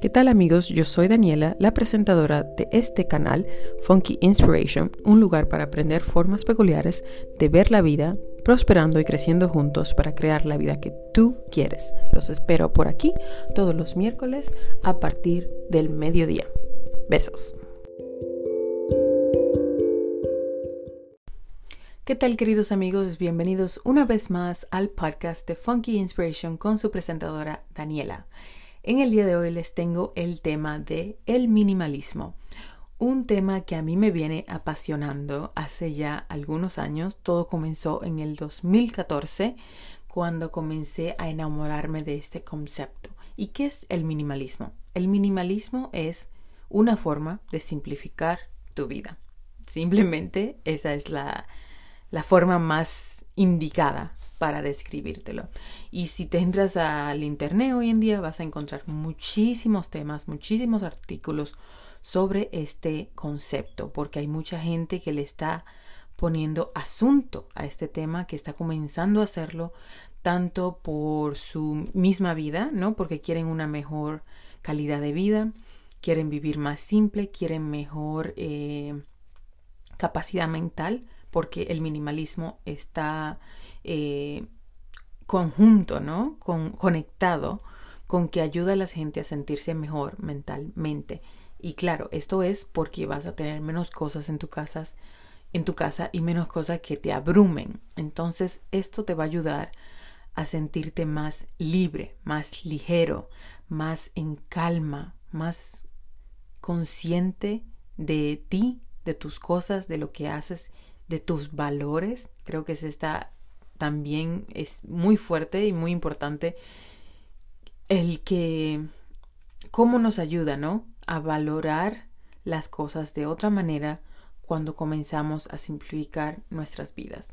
¿Qué tal amigos? Yo soy Daniela, la presentadora de este canal Funky Inspiration, un lugar para aprender formas peculiares de ver la vida, prosperando y creciendo juntos para crear la vida que tú quieres. Los espero por aquí todos los miércoles a partir del mediodía. Besos. ¿Qué tal queridos amigos? Bienvenidos una vez más al podcast de Funky Inspiration con su presentadora Daniela. En el día de hoy les tengo el tema de el minimalismo, un tema que a mí me viene apasionando hace ya algunos años. Todo comenzó en el 2014 cuando comencé a enamorarme de este concepto. ¿Y qué es el minimalismo? El minimalismo es una forma de simplificar tu vida. Simplemente esa es la, la forma más indicada para describírtelo. Y si te entras al internet hoy en día vas a encontrar muchísimos temas, muchísimos artículos sobre este concepto, porque hay mucha gente que le está poniendo asunto a este tema, que está comenzando a hacerlo tanto por su misma vida, ¿no? Porque quieren una mejor calidad de vida, quieren vivir más simple, quieren mejor eh, capacidad mental, porque el minimalismo está eh, conjunto, ¿no? Con, conectado con que ayuda a la gente a sentirse mejor mentalmente. Y claro, esto es porque vas a tener menos cosas en tu casa, en tu casa y menos cosas que te abrumen. Entonces, esto te va a ayudar a sentirte más libre, más ligero, más en calma, más consciente de ti, de tus cosas, de lo que haces de tus valores. Creo que es esta también es muy fuerte y muy importante el que cómo nos ayuda, ¿no? A valorar las cosas de otra manera cuando comenzamos a simplificar nuestras vidas.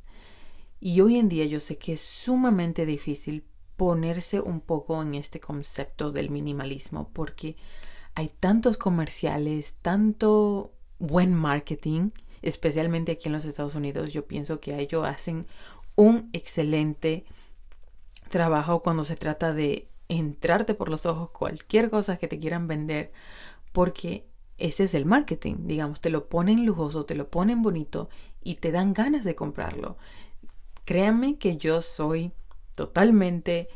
Y hoy en día yo sé que es sumamente difícil ponerse un poco en este concepto del minimalismo porque hay tantos comerciales, tanto buen marketing especialmente aquí en los Estados Unidos, yo pienso que ellos hacen un excelente trabajo cuando se trata de entrarte por los ojos cualquier cosa que te quieran vender, porque ese es el marketing, digamos, te lo ponen lujoso, te lo ponen bonito y te dan ganas de comprarlo. Créanme que yo soy totalmente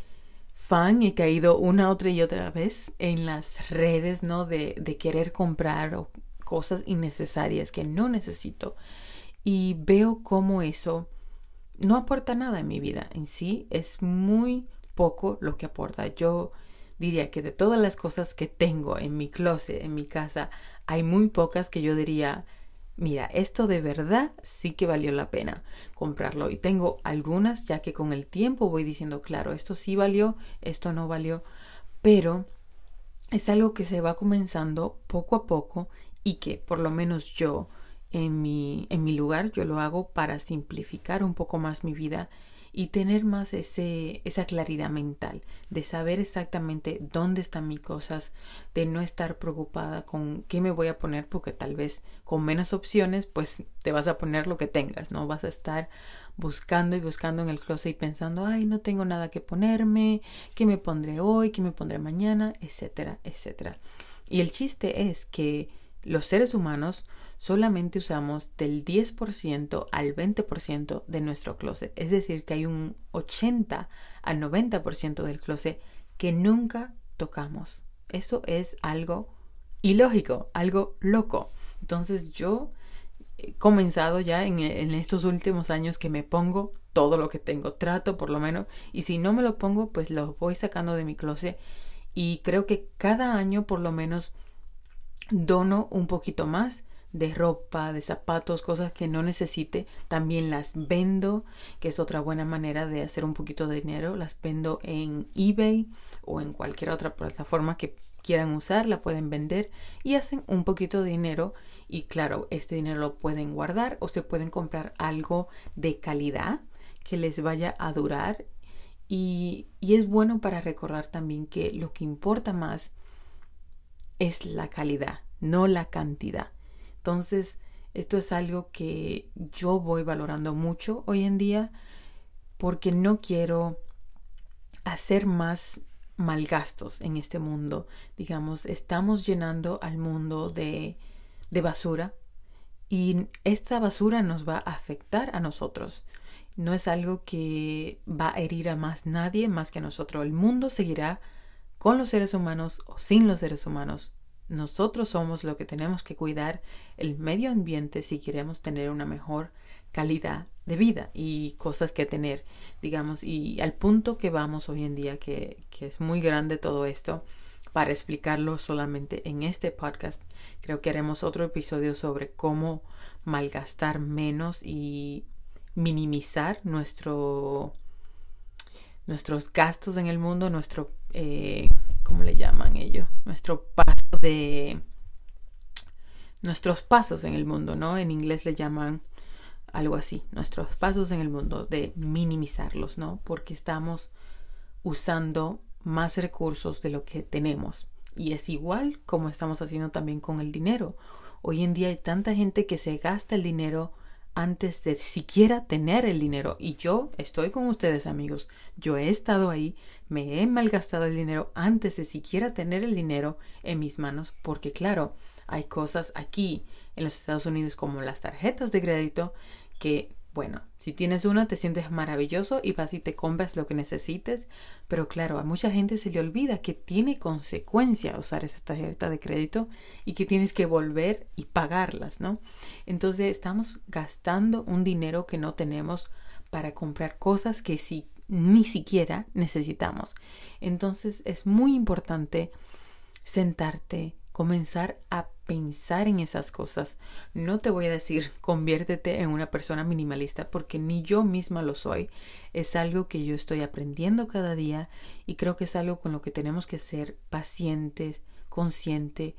fan, he caído una, otra y otra vez en las redes, ¿no? De, querer comprar cosas innecesarias que no necesito y veo cómo eso no aporta nada en mi vida. En sí es muy poco lo que aporta. Yo diría que de todas las cosas que tengo en mi closet, en mi casa, hay muy pocas que yo diría, mira, esto de verdad sí que valió la pena comprarlo. Y tengo algunas ya que con el tiempo voy diciendo, claro, esto sí valió, esto no valió, pero es algo que se va comenzando poco a poco y que por lo menos yo en mi, en mi lugar yo lo hago para simplificar un poco más mi vida y tener más ese, esa claridad mental de saber exactamente dónde están mis cosas, de no estar preocupada con qué me voy a poner, porque tal vez con menos opciones, pues te vas a poner lo que tengas, no vas a estar buscando y buscando en el closet y pensando, ay, no tengo nada que ponerme, qué me pondré hoy, qué me pondré mañana, etcétera, etcétera. Y el chiste es que los seres humanos solamente usamos del 10% al 20% de nuestro closet. Es decir, que hay un 80 al 90% del closet que nunca tocamos. Eso es algo ilógico, algo loco. Entonces yo he comenzado ya en, en, estos últimos años que me pongo todo lo que tengo, trato por lo menos, y si no me lo pongo, pues lo voy sacando de mi closet. Y creo que cada año por lo menos dono un poquito más de ropa, de zapatos, cosas que no necesite, también las vendo, que es otra buena manera de hacer un poquito de dinero, las vendo en eBay o en cualquier otra plataforma que quieran usar, la pueden vender y hacen un poquito de dinero. Y claro, este dinero lo pueden guardar o se pueden comprar algo de calidad que les vaya a durar. Y, y es bueno para recordar también que lo que importa más es la calidad, no la cantidad. Entonces, esto es algo que yo voy valorando mucho hoy en día porque no quiero hacer más malgastos en este mundo. Digamos, estamos llenando al mundo de, de basura y esta basura nos va a afectar a nosotros. No es algo que va a herir a más nadie más que a nosotros. El mundo seguirá con los seres humanos o sin los seres humanos. Nosotros somos lo que tenemos que cuidar el medio ambiente si queremos tener una mejor calidad de vida y cosas que tener, digamos, y al punto que vamos hoy en día, que, que es muy grande todo esto, para explicarlo solamente en este podcast. Creo que haremos otro episodio sobre cómo malgastar menos y minimizar nuestro, nuestros gastos en el mundo, nuestro, eh, ¿cómo le llaman ellos? Nuestro paso de... Nuestros pasos en el mundo, ¿no? En inglés le llaman algo así, nuestros pasos en el mundo, de minimizarlos, ¿no? Porque estamos usando más recursos de lo que tenemos. Y es igual como estamos haciendo también con el dinero. Hoy en día hay tanta gente que se gasta el dinero antes de siquiera tener el dinero. Y yo estoy con ustedes amigos. Yo he estado ahí, me he malgastado el dinero antes de siquiera tener el dinero en mis manos. Porque claro, hay cosas aquí en los Estados Unidos como las tarjetas de crédito que bueno, si tienes una te sientes maravilloso y vas y te compras lo que necesites, pero claro, a mucha gente se le olvida que tiene consecuencia usar esa tarjeta de crédito y que tienes que volver y pagarlas, ¿no? Entonces estamos gastando un dinero que no tenemos para comprar cosas que si, ni siquiera necesitamos. Entonces es muy importante sentarte, comenzar a pensar en esas cosas. No te voy a decir conviértete en una persona minimalista porque ni yo misma lo soy. Es algo que yo estoy aprendiendo cada día y creo que es algo con lo que tenemos que ser pacientes, consciente,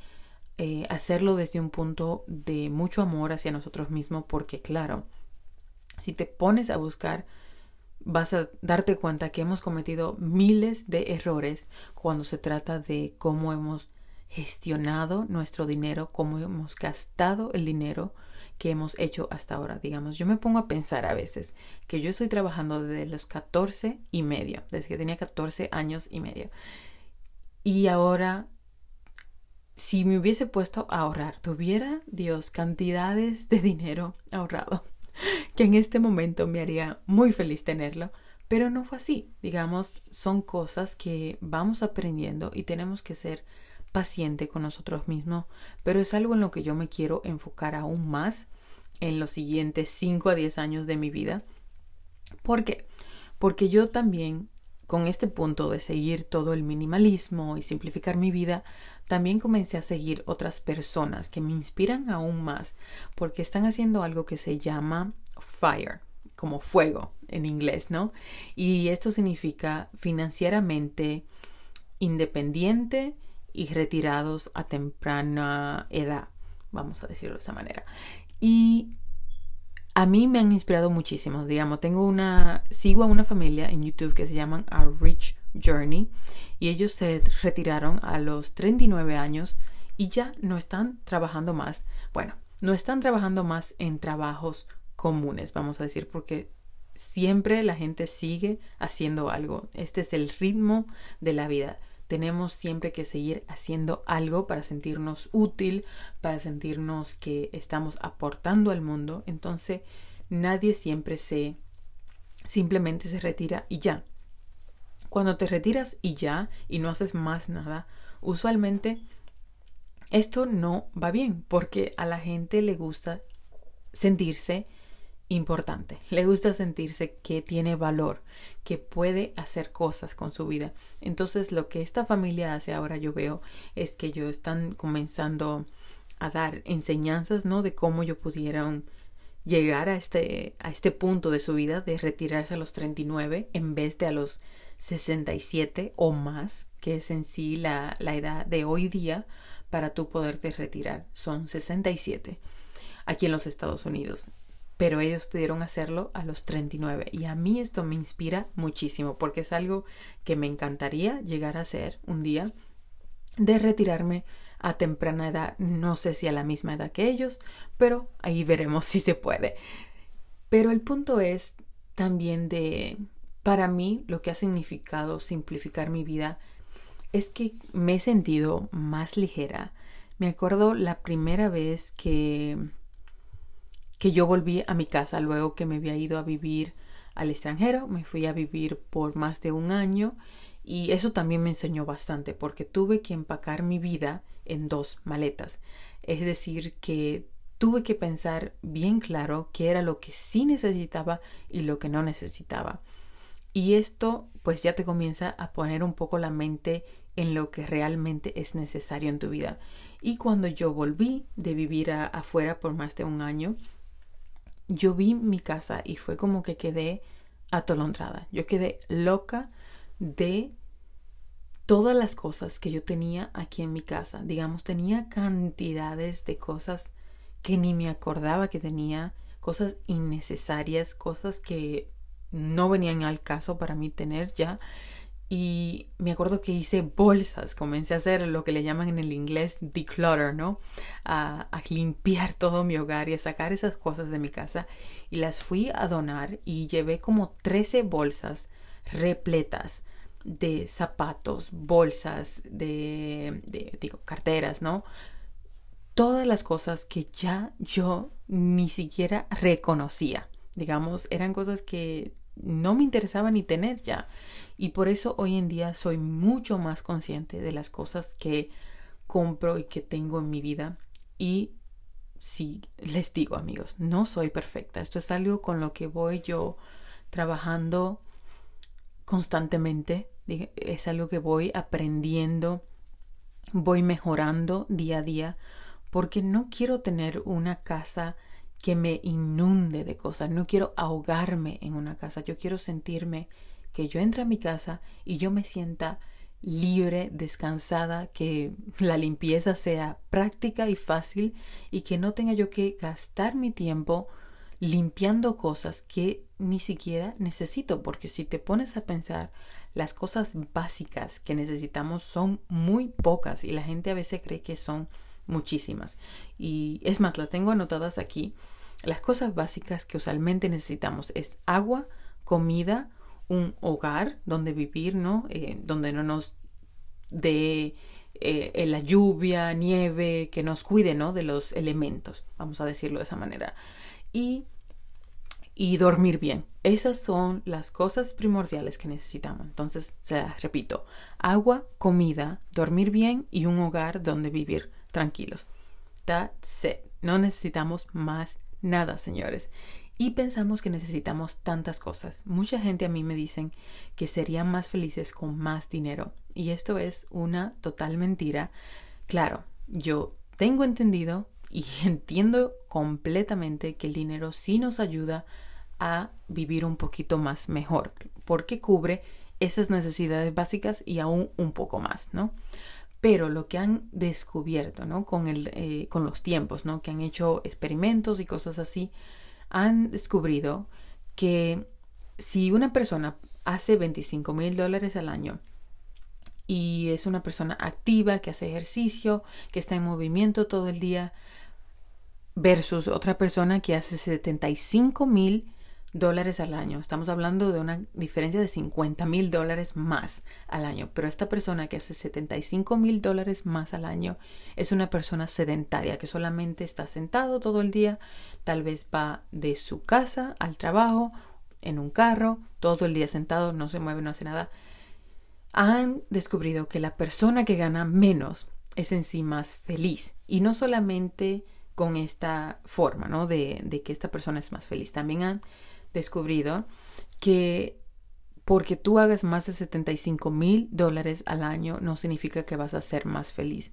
eh, hacerlo desde un punto de mucho amor hacia nosotros mismos porque claro, si te pones a buscar vas a darte cuenta que hemos cometido miles de errores cuando se trata de cómo hemos gestionado nuestro dinero, cómo hemos gastado el dinero que hemos hecho hasta ahora. Digamos, yo me pongo a pensar a veces que yo estoy trabajando desde los 14 y medio, desde que tenía 14 años y medio. Y ahora, si me hubiese puesto a ahorrar, tuviera, Dios, cantidades de dinero ahorrado, que en este momento me haría muy feliz tenerlo. Pero no fue así. Digamos, son cosas que vamos aprendiendo y tenemos que ser paciente con nosotros mismos, pero es algo en lo que yo me quiero enfocar aún más en los siguientes 5 a 10 años de mi vida. ¿Por qué? Porque yo también, con este punto de seguir todo el minimalismo y simplificar mi vida, también comencé a seguir otras personas que me inspiran aún más, porque están haciendo algo que se llama FIRE, como fuego en inglés, ¿no? Y esto significa financieramente independiente, y retirados a temprana edad, vamos a decirlo de esa manera. Y a mí me han inspirado muchísimo, digamos, tengo una, sigo a una familia en YouTube que se llaman A Rich Journey y ellos se retiraron a los 39 años y ya no están trabajando más, bueno, no están trabajando más en trabajos comunes, vamos a decir, porque siempre la gente sigue haciendo algo. Este es el ritmo de la vida tenemos siempre que seguir haciendo algo para sentirnos útil, para sentirnos que estamos aportando al mundo. Entonces, nadie siempre se simplemente se retira y ya. Cuando te retiras y ya y no haces más nada, usualmente esto no va bien porque a la gente le gusta sentirse importante. Le gusta sentirse que tiene valor, que puede hacer cosas con su vida. Entonces lo que esta familia hace ahora yo veo es que ellos están comenzando a dar enseñanzas, ¿no? De cómo yo pudieran llegar a este, a este punto de su vida de retirarse a los 39 en vez de a los 67 o más, que es en sí la, la edad de hoy día para tú poderte retirar. Son 67 aquí en los Estados Unidos pero ellos pudieron hacerlo a los 39 y a mí esto me inspira muchísimo porque es algo que me encantaría llegar a hacer un día de retirarme a temprana edad, no sé si a la misma edad que ellos, pero ahí veremos si se puede. Pero el punto es también de, para mí, lo que ha significado simplificar mi vida es que me he sentido más ligera. Me acuerdo la primera vez que que yo volví a mi casa luego que me había ido a vivir al extranjero, me fui a vivir por más de un año y eso también me enseñó bastante porque tuve que empacar mi vida en dos maletas. Es decir, que tuve que pensar bien claro qué era lo que sí necesitaba y lo que no necesitaba. Y esto pues ya te comienza a poner un poco la mente en lo que realmente es necesario en tu vida. Y cuando yo volví de vivir afuera por más de un año, yo vi mi casa y fue como que quedé atolondrada. Yo quedé loca de todas las cosas que yo tenía aquí en mi casa. Digamos, tenía cantidades de cosas que ni me acordaba que tenía, cosas innecesarias, cosas que no venían al caso para mí tener ya y me acuerdo que hice bolsas, comencé a hacer lo que le llaman en el inglés declutter, ¿no? A, limpiar todo mi hogar y a sacar esas cosas de mi casa y las fui a donar y llevé como 13 bolsas repletas de zapatos, bolsas, de, de digo, carteras, ¿no? Todas las cosas que ya yo ni siquiera reconocía. Digamos, eran cosas que no me interesaba ni tener ya. Y por eso hoy en día soy mucho más consciente de las cosas que compro y que tengo en mi vida. Y sí, les digo amigos, no soy perfecta. Esto es algo con lo que voy yo trabajando constantemente. Es algo que voy aprendiendo, voy mejorando día a día, porque no quiero tener una casa que me inunde de cosas. No quiero ahogarme en una casa. Yo quiero sentirme que yo entre a mi casa y yo me sienta libre, descansada, que la limpieza sea práctica y fácil y que no tenga yo que gastar mi tiempo limpiando cosas que ni siquiera necesito, porque si te pones a pensar, las cosas básicas que necesitamos son muy pocas y la gente a veces cree que son muchísimas. Y es más, las tengo anotadas aquí. Las cosas básicas que usualmente necesitamos es agua, comida, un hogar donde vivir, ¿no? Eh, donde no nos dé eh, la lluvia, nieve, que nos cuide, ¿no? De los elementos, vamos a decirlo de esa manera. Y, y dormir bien. Esas son las cosas primordiales que necesitamos. Entonces, se las repito, agua, comida, dormir bien y un hogar donde vivir tranquilos. That's it. No necesitamos más nada, señores. Y pensamos que necesitamos tantas cosas. Mucha gente a mí me dicen que serían más felices con más dinero. Y esto es una total mentira. Claro, yo tengo entendido y entiendo completamente que el dinero sí nos ayuda a vivir un poquito más mejor, porque cubre esas necesidades básicas y aún un poco más, ¿no? Pero lo que han descubierto, ¿no? Eh, con los tiempos, ¿no? Que han hecho experimentos y cosas así, han descubrido que si una persona hace 25 mil dólares al año y es una persona activa, que hace ejercicio, que está en movimiento todo el día, versus otra persona que hace 75 mil dólares al año. Estamos hablando de una diferencia de 50 mil dólares más al año. Pero esta persona que hace 75 mil dólares más al año es una persona sedentaria que solamente está sentado todo el día. Tal vez va de su casa al trabajo en un carro, todo el día sentado, no se mueve, no hace nada. Han descubrido que la persona que gana menos es en sí más feliz. Y no solamente con esta forma, ¿no? De, de que esta persona es más feliz. También han descubrido que porque tú hagas más de 75 mil dólares al año no significa que vas a ser más feliz.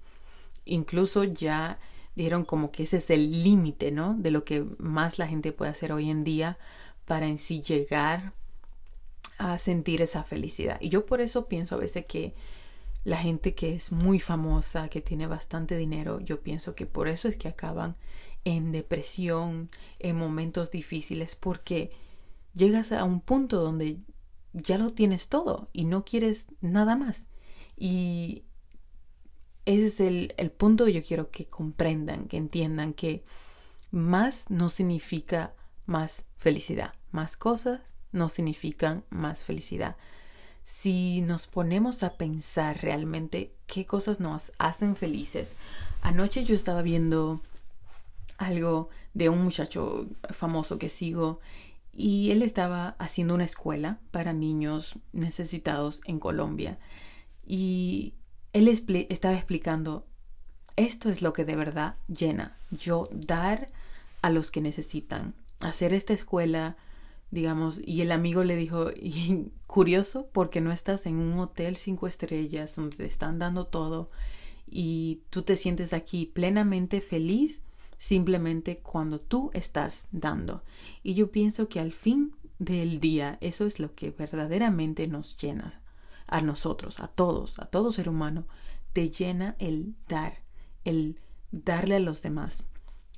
Incluso ya dijeron como que ese es el límite, ¿no? De lo que más la gente puede hacer hoy en día para en sí llegar a sentir esa felicidad. Y yo por eso pienso a veces que la gente que es muy famosa, que tiene bastante dinero, yo pienso que por eso es que acaban en depresión, en momentos difíciles, porque llegas a un punto donde ya lo tienes todo y no quieres nada más. Y ese es el, el punto que yo quiero que comprendan, que entiendan que más no significa más felicidad. Más cosas no significan más felicidad. si nos ponemos a pensar realmente qué cosas nos hacen felices. Anoche yo estaba viendo algo de un muchacho famoso que sigo y él estaba haciendo una escuela para niños necesitados en Colombia. Y él estaba explicando esto es lo que de verdad llena yo dar a los que necesitan hacer esta escuela digamos, y el amigo le dijo, curioso porque no estás en un hotel cinco estrellas donde te están dando todo y tú te sientes aquí plenamente feliz simplemente cuando tú estás dando. Y yo pienso que al fin del día eso es lo que verdaderamente nos llena a nosotros, a todos, a todo ser humano, te llena el dar, el darle a los demás,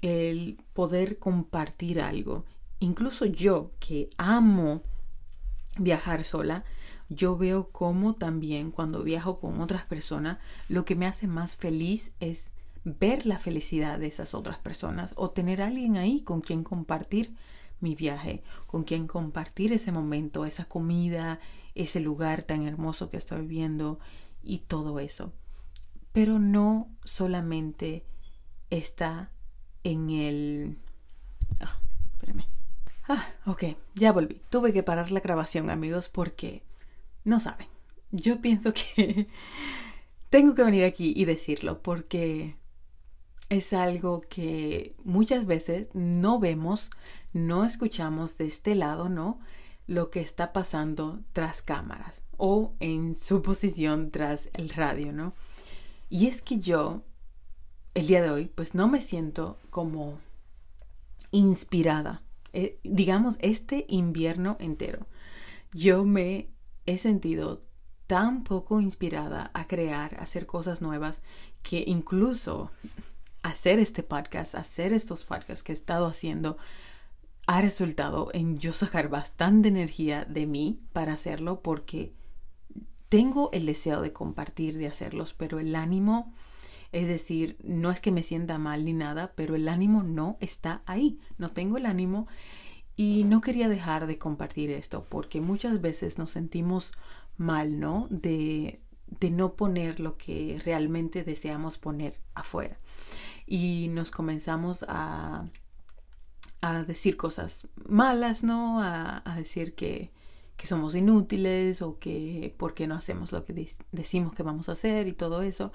el poder compartir algo incluso yo que amo viajar sola, yo veo cómo también cuando viajo con otras personas, lo que me hace más feliz es ver la felicidad de esas otras personas o tener a alguien ahí con quien compartir mi viaje, con quien compartir ese momento, esa comida, ese lugar tan hermoso que estoy viendo y todo eso. Pero no solamente está en el... Ah, Ah, ok, ya volví. Tuve que parar la grabación, amigos, porque no saben. Yo pienso que tengo que venir aquí y decirlo porque es algo que muchas veces no vemos, no escuchamos de este lado, ¿no? Lo que está pasando tras cámaras o en su posición tras el radio, ¿no? Y es que yo, el día de hoy, pues no me siento como inspirada eh, digamos, este invierno entero, yo me he sentido tan poco inspirada a crear, a hacer cosas nuevas, que incluso hacer este podcast, hacer estos podcasts que he estado haciendo, ha resultado en yo sacar bastante energía de mí para hacerlo porque tengo el deseo de compartir, de hacerlos, pero el ánimo es decir, no es que me sienta mal ni nada, pero el ánimo no está ahí. No tengo el ánimo y no quería dejar de compartir esto porque muchas veces nos sentimos mal, ¿no? De, de no poner lo que realmente deseamos poner afuera. Y nos comenzamos a, a decir cosas malas, ¿no? A, a decir que, que, somos inútiles o que por qué no hacemos lo que decimos que vamos a hacer y todo eso.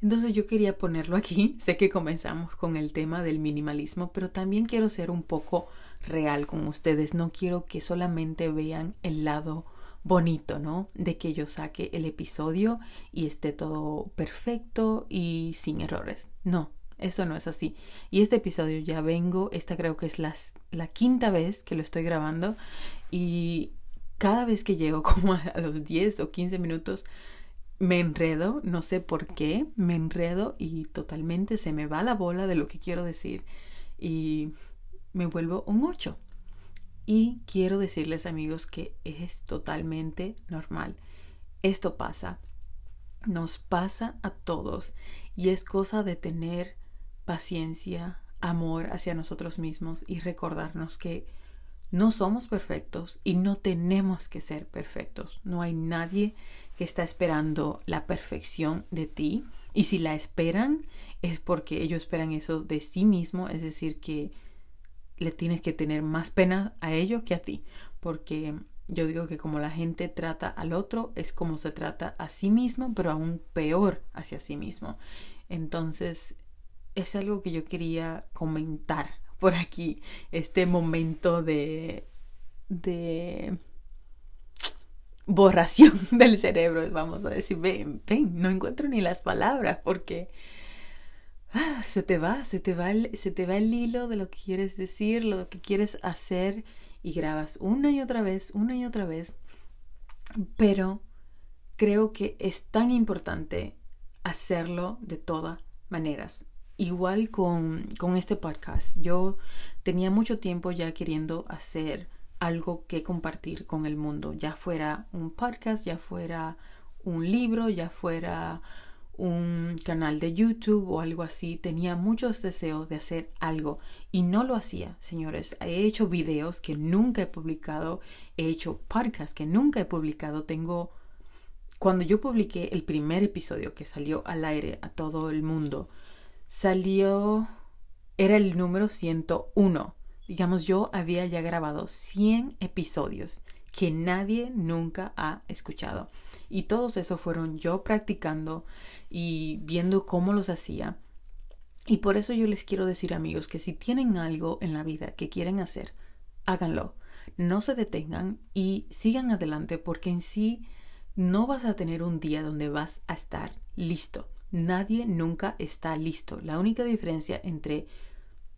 Entonces yo quería ponerlo aquí. Sé que comenzamos con el tema del minimalismo, pero también quiero ser un poco real con ustedes. No quiero que solamente vean el lado bonito, ¿no? De que yo saque el episodio y esté todo perfecto y sin errores. No, eso no es así. Y este episodio ya vengo, esta creo que es la, la quinta vez que lo estoy grabando y cada vez que llego como a los 10 o 15 minutos me enredo, no sé por qué, me enredo y totalmente se me va la bola de lo que quiero decir y me vuelvo un 8. Y quiero decirles amigos que es totalmente normal. Esto pasa, nos pasa a todos y es cosa de tener paciencia, amor hacia nosotros mismos y recordarnos que no somos perfectos y no tenemos que ser perfectos. No hay nadie que está esperando la perfección de ti. Y si la esperan, es porque ellos esperan eso de sí mismo, es decir, que le tienes que tener más pena a ellos que a ti. Porque yo digo que como la gente trata al otro, es como se trata a sí mismo, pero aún peor hacia sí mismo. Entonces, es algo que yo quería comentar por aquí este momento de, borración del cerebro, vamos a decir, ven, ven, no encuentro ni las palabras porque ah, se te va, se te va, se te va el hilo de lo que quieres decir, lo que quieres hacer y grabas una y otra vez, una y otra vez, pero creo que es tan importante hacerlo de todas maneras igual con, con este podcast. Yo tenía mucho tiempo ya queriendo hacer algo que compartir con el mundo, ya fuera un podcast, ya fuera un libro, ya fuera un canal de YouTube o algo así. Tenía muchos deseos de hacer algo y no lo hacía, señores. He hecho videos que nunca he publicado, he hecho podcasts que nunca he publicado. Tengo cuando yo publiqué el primer episodio que salió al aire a todo el mundo, salió, era el número 101. Digamos, yo había ya grabado 100 episodios que nadie nunca ha escuchado. Y todos esos fueron yo practicando y viendo cómo los hacía. Y por eso yo les quiero decir amigos que si tienen algo en la vida que quieren hacer, háganlo. No se detengan y sigan adelante porque en sí no vas a tener un día donde vas a estar listo. Nadie nunca está listo. La única diferencia entre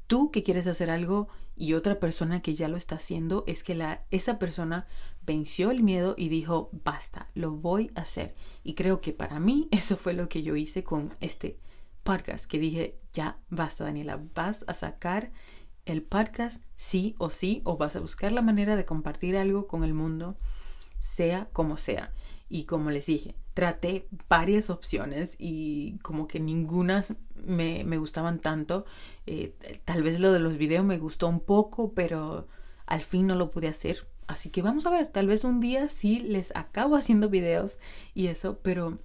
tú que quieres hacer algo y otra persona que ya lo está haciendo es que la, esa persona venció el miedo y dijo, basta, lo voy a hacer. Y creo que para mí eso fue lo que yo hice con este podcast, que dije, ya basta, Daniela, vas a sacar el podcast sí o sí, o vas a buscar la manera de compartir algo con el mundo, sea como sea. Y como les dije, traté varias opciones y como que ninguna me, me gustaban tanto. Eh, tal vez lo de los videos me gustó un poco, pero al fin no lo pude hacer. Así que vamos a ver, tal vez un día sí les acabo haciendo videos y eso, pero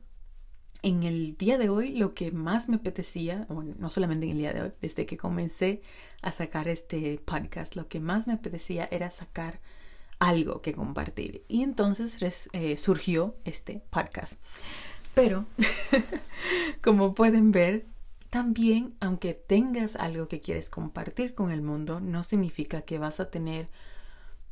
en el día de hoy lo que más me apetecía, bueno, no solamente en el día de hoy, desde que comencé a sacar este podcast, lo que más me apetecía era sacar algo que compartir. Y entonces eh, surgió este podcast. Pero, como pueden ver, también, aunque tengas algo que quieres compartir con el mundo, no significa que vas a tener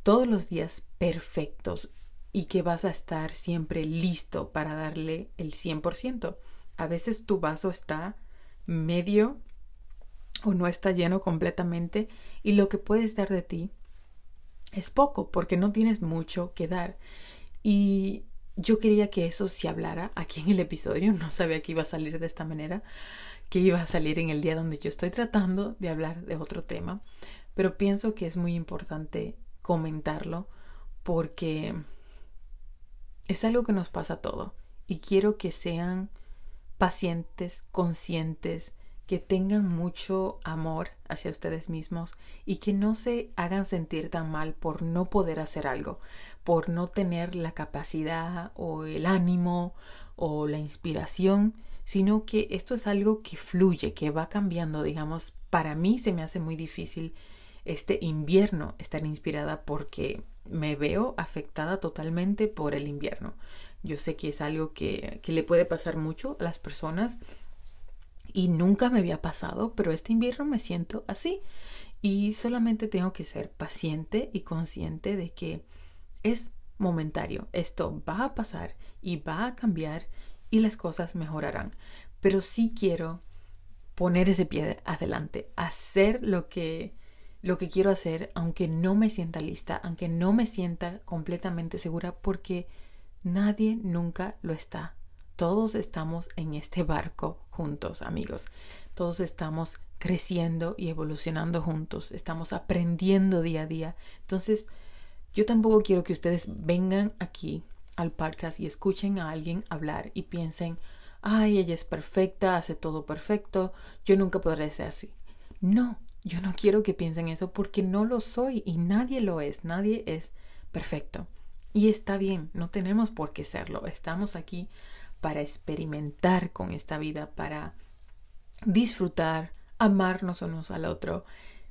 todos los días perfectos y que vas a estar siempre listo para darle el 100%. A veces tu vaso está medio o no está lleno completamente y lo que puedes dar de ti es poco porque no tienes mucho que dar. Y yo quería que eso se hablara aquí en el episodio, no sabía que iba a salir de esta manera, que iba a salir en el día donde yo estoy tratando de hablar de otro tema, pero pienso que es muy importante comentarlo porque es algo que nos pasa a todo y quiero que sean pacientes, conscientes que tengan mucho amor hacia ustedes mismos y que no se hagan sentir tan mal por no poder hacer algo, por no tener la capacidad o el ánimo o la inspiración, sino que esto es algo que fluye, que va cambiando, digamos, para mí se me hace muy difícil este invierno estar inspirada porque me veo afectada totalmente por el invierno. Yo sé que es algo que, que le puede pasar mucho a las personas y nunca me había pasado, pero este invierno me siento así. Y solamente tengo que ser paciente y consciente de que es momentario, esto va a pasar y va a cambiar y las cosas mejorarán, pero sí quiero poner ese pie adelante, hacer lo que lo que quiero hacer aunque no me sienta lista, aunque no me sienta completamente segura porque nadie nunca lo está todos estamos en este barco juntos, amigos. Todos estamos creciendo y evolucionando juntos. Estamos aprendiendo día a día. Entonces, yo tampoco quiero que ustedes vengan aquí al podcast y escuchen a alguien hablar y piensen, ay, ella es perfecta, hace todo perfecto, yo nunca podré ser así. No, yo no quiero que piensen eso porque no lo soy y nadie lo es, nadie es perfecto. Y está bien, no tenemos por qué serlo. Estamos aquí para experimentar con esta vida, para disfrutar, amarnos unos al otro,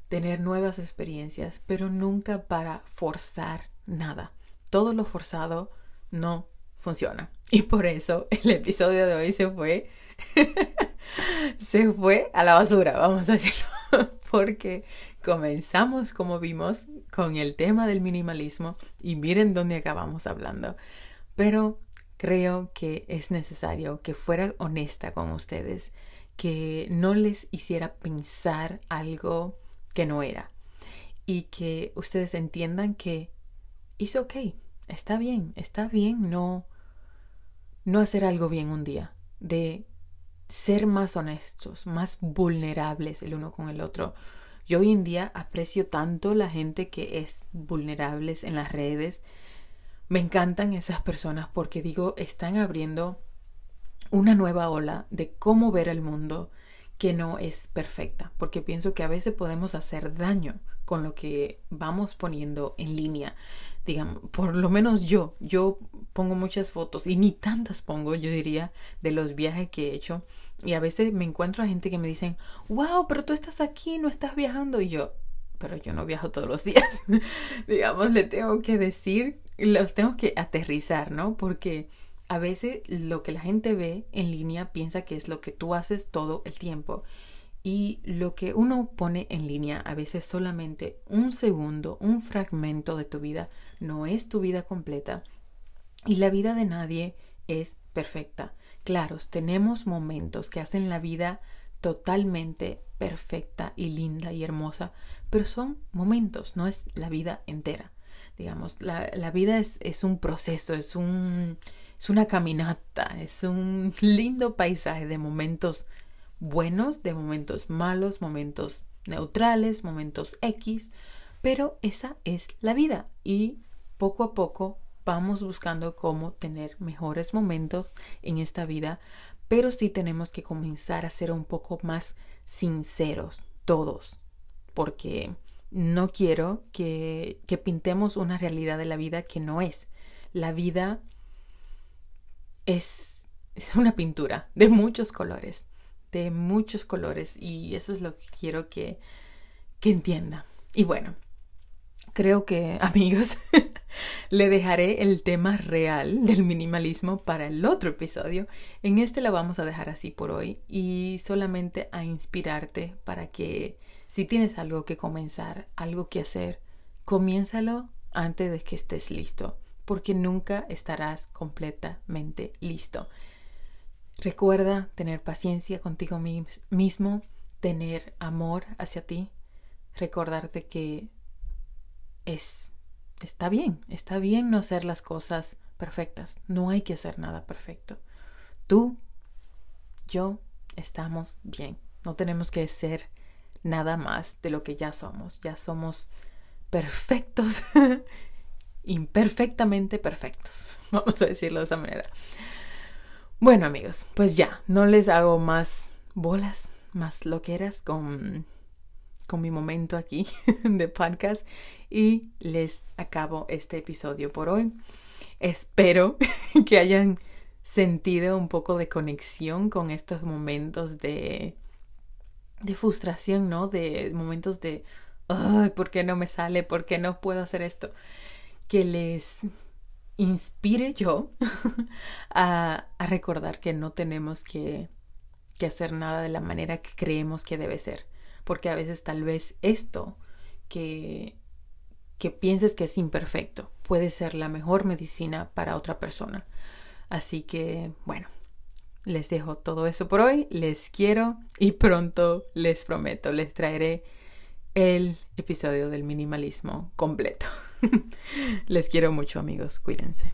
tener nuevas experiencias, pero nunca para forzar nada. Todo lo forzado no funciona. Y por eso el episodio de hoy se fue se fue a la basura, vamos a decirlo, porque comenzamos como vimos con el tema del minimalismo y miren dónde acabamos hablando. Pero creo que es necesario que fuera honesta con ustedes, que no les hiciera pensar algo que no era y que ustedes entiendan que es ok, está bien, está bien no no hacer algo bien un día, de ser más honestos, más vulnerables el uno con el otro. Yo hoy en día aprecio tanto la gente que es vulnerables en las redes me encantan esas personas porque digo, están abriendo una nueva ola de cómo ver el mundo, que no es perfecta, porque pienso que a veces podemos hacer daño con lo que vamos poniendo en línea. Digamos, por lo menos yo, yo pongo muchas fotos y ni tantas pongo, yo diría, de los viajes que he hecho. Y a veces me encuentro a gente que me dicen, wow, pero tú estás aquí, no estás viajando. Y yo, pero yo no viajo todos los días. Digamos, le tengo que decir, los tengo que aterrizar, ¿no? Porque a veces lo que la gente ve en línea piensa que es lo que tú haces todo el tiempo. Y lo que uno pone en línea a veces solamente un segundo, un fragmento de tu vida, no es tu vida completa. Y la vida de nadie es perfecta. Claro, tenemos momentos que hacen la vida totalmente perfecta y linda y hermosa, pero son momentos, no es la vida entera. Digamos, la, la vida es, es un proceso, es un, es una caminata, es un lindo paisaje de momentos buenos, de momentos malos, momentos neutrales, momentos X, pero esa es la vida y poco a poco vamos buscando cómo tener mejores momentos en esta vida, pero sí tenemos que comenzar a ser un poco más sinceros todos, porque no quiero que, que pintemos una realidad de la vida que no es. La vida es, es una pintura de muchos colores, de muchos colores y eso es lo que quiero que, que entienda. Y bueno, creo que amigos, le dejaré el tema real del minimalismo para el otro episodio. En este la vamos a dejar así por hoy y solamente a inspirarte para que si tienes algo que comenzar, algo que hacer, comiénzalo antes de que estés listo porque nunca estarás completamente listo. Recuerda tener paciencia contigo mismo, tener amor hacia ti, recordarte que es está bien, está bien no hacer las cosas perfectas, no hay que hacer nada perfecto. Tú, yo, estamos bien, no tenemos que ser nada más de lo que ya somos, ya somos perfectos imperfectamente perfectos, vamos a decirlo de esa manera. Bueno amigos, pues ya, no les hago más bolas, más loqueras con, con mi momento aquí de podcast y les acabo este episodio por hoy. Espero que hayan sentido un poco de conexión con estos momentos de, frustración, ¿no? De momentos de, ay, ¿por qué no me sale? ¿Por qué no puedo hacer esto? que les inspire yo a, recordar que no tenemos que, que hacer nada de la manera que creemos que debe ser. Porque a veces tal vez esto que, que pienses que es imperfecto puede ser la mejor medicina para otra persona. Así que, bueno, les dejo todo eso por hoy. Les quiero y pronto les prometo, les traeré el episodio del minimalismo completo. Les quiero mucho amigos, cuídense.